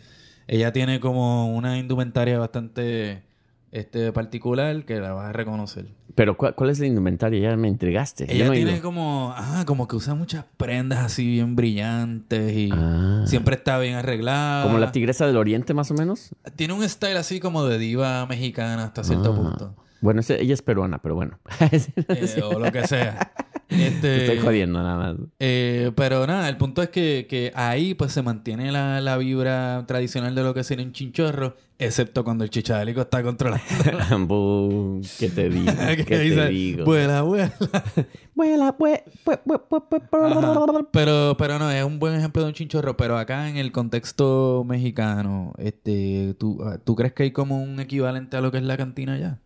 Ella tiene como una indumentaria bastante este particular que la vas a reconocer. Pero ¿cuál, cuál es la indumentaria? Ya me intrigaste. Ella no tiene ido. como, ah, como que usa muchas prendas así bien brillantes y Ah. siempre está bien arreglada. Como la tigresa del oriente, más o menos. Tiene un style así como de diva mexicana hasta cierto Ah. punto. Bueno, ella es peruana, pero bueno. [LAUGHS] Eh, o lo que sea. Te Este, estoy jodiendo nada más. eh, pero nada, el punto es que, que ahí pues se mantiene la, la vibra tradicional de lo que sería un chinchorro, excepto cuando el chichadélico está controlado. [LAUGHS] ¿Qué te digo? [LAUGHS] ¿Qué Que te dice, digo? Vuela, vuela. Vuela, pues. Pero, pero no, es un buen ejemplo de un chinchorro. Pero acá en el contexto mexicano, este, ¿tú, ah, ¿tú crees que hay como un equivalente a lo que es la cantina allá?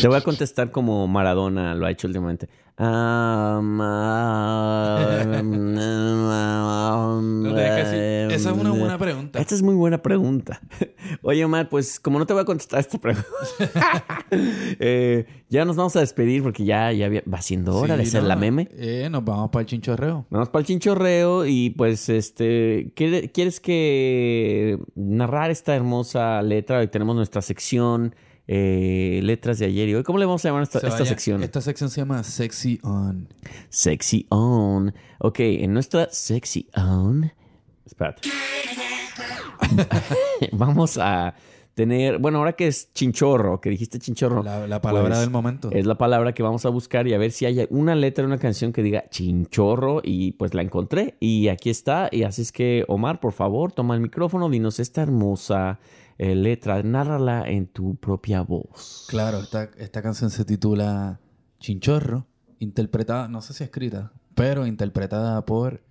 Te voy a contestar como Maradona lo ha hecho últimamente. No tienes que decir- Esa es una buena pregunta. Esta es muy buena pregunta. Oye, Omar, pues como no te voy a contestar esta pregunta, [LAUGHS] eh, ya nos vamos a despedir porque ya, ya va siendo hora de hacer no, la meme. Eh, nos vamos para el chinchorreo. Vamos para el chinchorreo y pues este, ¿quiere- ¿quieres que narrar esta hermosa letra? Hoy tenemos nuestra sección eh, Letras de ayer y hoy. ¿Cómo le vamos a llamar esta, Se esta vaya- sección? Esta sección se llama Sexy On. Sexy On. Ok, en nuestra Sexy On. Espérate. [LAUGHS] vamos a tener, bueno, ahora que es chinchorro, que dijiste chinchorro. La, la palabra pues, del momento. Es la palabra que vamos a buscar y a ver si hay una letra una canción que diga chinchorro y pues la encontré y aquí está. Y así es que Omar, por favor, toma el micrófono, dinos esta hermosa eh, letra, nárrala en tu propia voz. Claro, esta, esta canción se titula Chinchorro, interpretada, no sé si escrita, pero interpretada por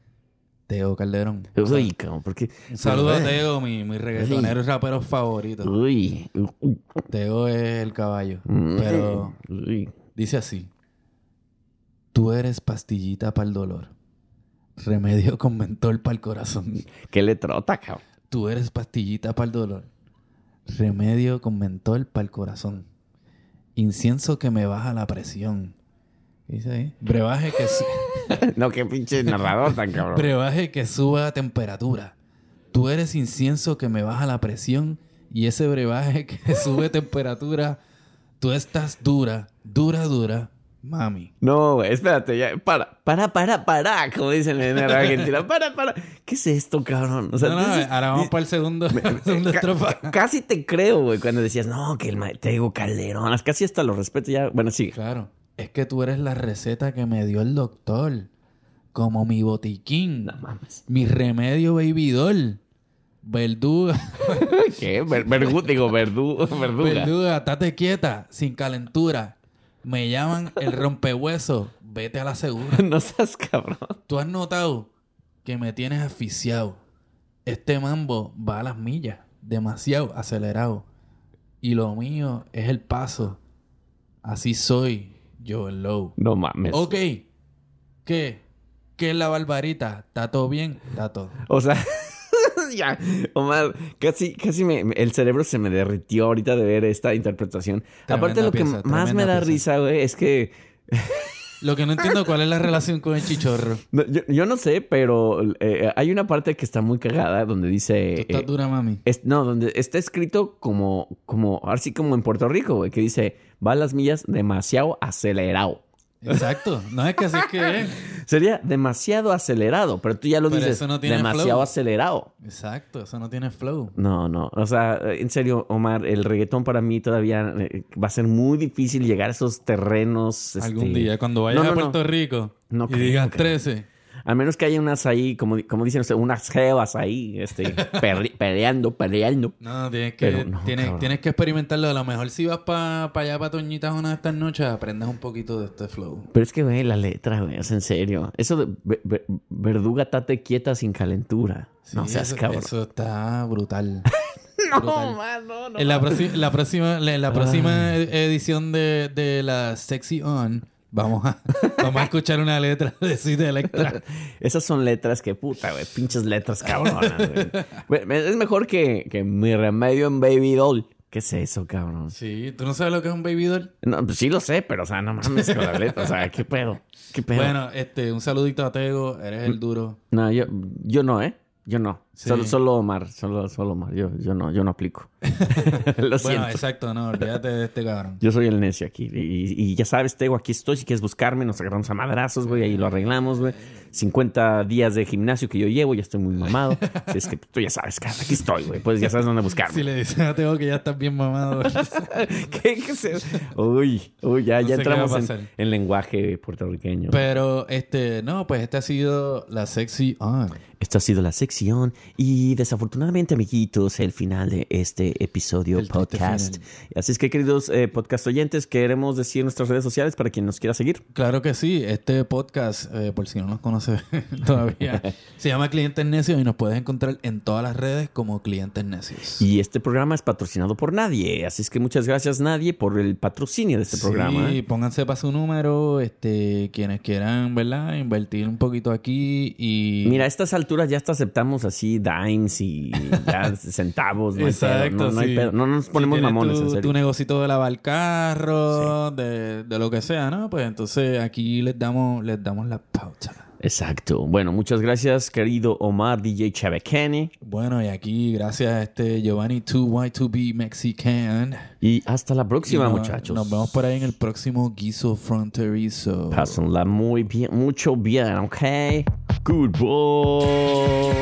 Teo Calderón. Uy, cabrón, porque... Un saludo a Teo, mi, mi reggaetonero y rapero favorito. Uy, uy, Teo es el caballo. uy, Pero dice así. Tú eres pastillita para el dolor. Remedio con mentol para el corazón. Qué letrota, cabrón. Tú eres pastillita para el dolor. Remedio con mentol para el corazón. Incienso que me baja la presión. ¿Qué dice ahí? Brebaje que, su- [LAUGHS] No, qué pinche narrador tan cabrón. brebaje que suba a temperatura. Tú eres incienso que me baja la presión. Y ese brebaje que [LAUGHS] sube temperatura. Tú estás dura, dura, dura, mami. No, güey, espérate, ya, para, para, para, para, como dicen en la Argentina, [LAUGHS] para, para. ¿Qué es esto, cabrón? O sea, No, no, entonces, ahora vamos para el segundo, [LAUGHS] segunda estrofa. ca- casi te creo, güey, cuando decías, no, que el te digo Calderón, casi hasta lo respeto ya. Bueno, sí. Claro. Es que tú eres la receta que me dio el doctor. como mi botiquín, No mames. mi remedio baby doll, verduga, [LAUGHS] ¿Qué? Ver, vergu- digo, verdu, verduga. verduga, estate quieta, sin calentura. Me llaman el rompehueso, vete a la segura. [LAUGHS] No seas cabrón. Tú has notado que me tienes asfixiado. Este mambo va a las millas, demasiado acelerado. Y lo mío es el paso. Así soy yo, el low. No mames. Ok. ¿Qué? ¿Qué es la barbarita? ¿Está todo bien? Está todo. O sea, [LAUGHS] ya, Omar, casi, casi me, el cerebro se me derritió ahorita de ver esta interpretación. Tremenda Aparte, lo que más me da pieza. risa, güey, es que Lo que no entiendo cuál es la relación con el chichorro. [LAUGHS] no, yo, yo no sé, pero eh, hay una parte que está muy cagada donde Tú dice. estás eh, dura, mami. es- no, donde está escrito como, como, así como en Puerto Rico, güey, que dice, va a las millas demasiado acelerado. Exacto. No es que así es que. Sería demasiado acelerado, pero tú ya lo Pero dices, eso no tiene demasiado flow. acelerado. Exacto. Eso no tiene flow. No, no. O sea, en serio, Omar, el reggaetón para mí todavía eh, va a ser muy difícil llegar a esos terrenos. Algún este, día, cuando vayas no, a no. Puerto Rico y creo digas que- 13. A menos que haya unas ahí, como, como dicen ustedes, unas jevas ahí, este, [LAUGHS] peleando, peleando. No, tienes que, no, tienes, tienes que experimentarlo. A lo mejor si vas para allá, para Toñitas una de estas noches, aprendes un poquito de este flow. Pero es que, güey, la letra, güey, es en serio. Eso de ve- ve- verduga tate quieta sin calentura. no seas eso, cabrón. Eso está [LAUGHS] brutal. no, man, no, no. En la, próxima, la, la Ah. próxima e- edición de, de la Sexy On, vamos a, [LAUGHS] vamos a escuchar una letra de Sweet Electra. [LAUGHS] Esas son letras que puta, güey. Pinches letras cabronas, güey. Güey, Es mejor que, que mi remedio en Baby Doll. ¿Qué es eso, cabrón? Sí, ¿tú no sabes lo que es un baby doll? No, pues sí lo sé, pero o sea, no mames con la letra. O sea, ¿qué pedo? ¿Qué pedo? Bueno, este, un saludito a Tego, eres el duro. No, yo, yo no, ¿eh? Yo no. Sí. Solo, solo Omar. Solo, solo Omar. Yo, yo no, yo no aplico. [LAUGHS] [LAUGHS] lo siento. Bueno, exacto, no, olvídate de este cabrón. Yo soy el necio aquí. Y, y ya sabes, Tego, aquí estoy. Si quieres buscarme, nos agarramos a madrazos, güey. Ahí lo arreglamos, güey. 50 días de gimnasio que yo llevo, ya estoy muy mamado. Así es que tú ya sabes, cara, aquí estoy, güey. Pues ya sabes dónde buscarme. [LAUGHS] Si le dices a Tego que ya estás bien mamado. ¿Qué, qué se- Uy, uy, ya, No ya entramos en, en lenguaje puertorriqueño. Pero, este, no, pues esta ha sido la Sexy On. Esta ha sido la sección y desafortunadamente, amiguitos, el final de este episodio El podcast. Así es que, queridos eh, podcast oyentes, queremos decir nuestras redes sociales para quien nos quiera seguir. Claro que sí, este podcast, eh, por si no nos conoce [LAUGHS] todavía, [LAUGHS] se llama Clientes Necios y nos puedes encontrar en todas las redes como Clientes Necios. Y este programa es patrocinado por nadie. Así es que muchas gracias, nadie, por el patrocinio de este programa. Sí, pónganse para su número, este, quienes quieran, ¿verdad? Invertir un poquito aquí y... Mira, a estas alturas ya hasta aceptamos así dimes y [LAUGHS] ya centavos. No hay pedo. Exacto, No, no hay sí. pedo. No nos Si ponemos mamones, tu, en serio. tu negocito de lavar carro, de, de lo que sea, ¿no? Pues entonces aquí les damos, les damos la pauta. Exacto. Bueno, muchas gracias, querido Omar DJ Chavecani. Bueno, y aquí gracias a este Giovanni 2Y2B Mexican. Y hasta la próxima, no- muchachos. Nos vemos por ahí en el próximo Guiso Fronterizo. Pásenla muy bien, mucho bien, ¿ok? Good boy.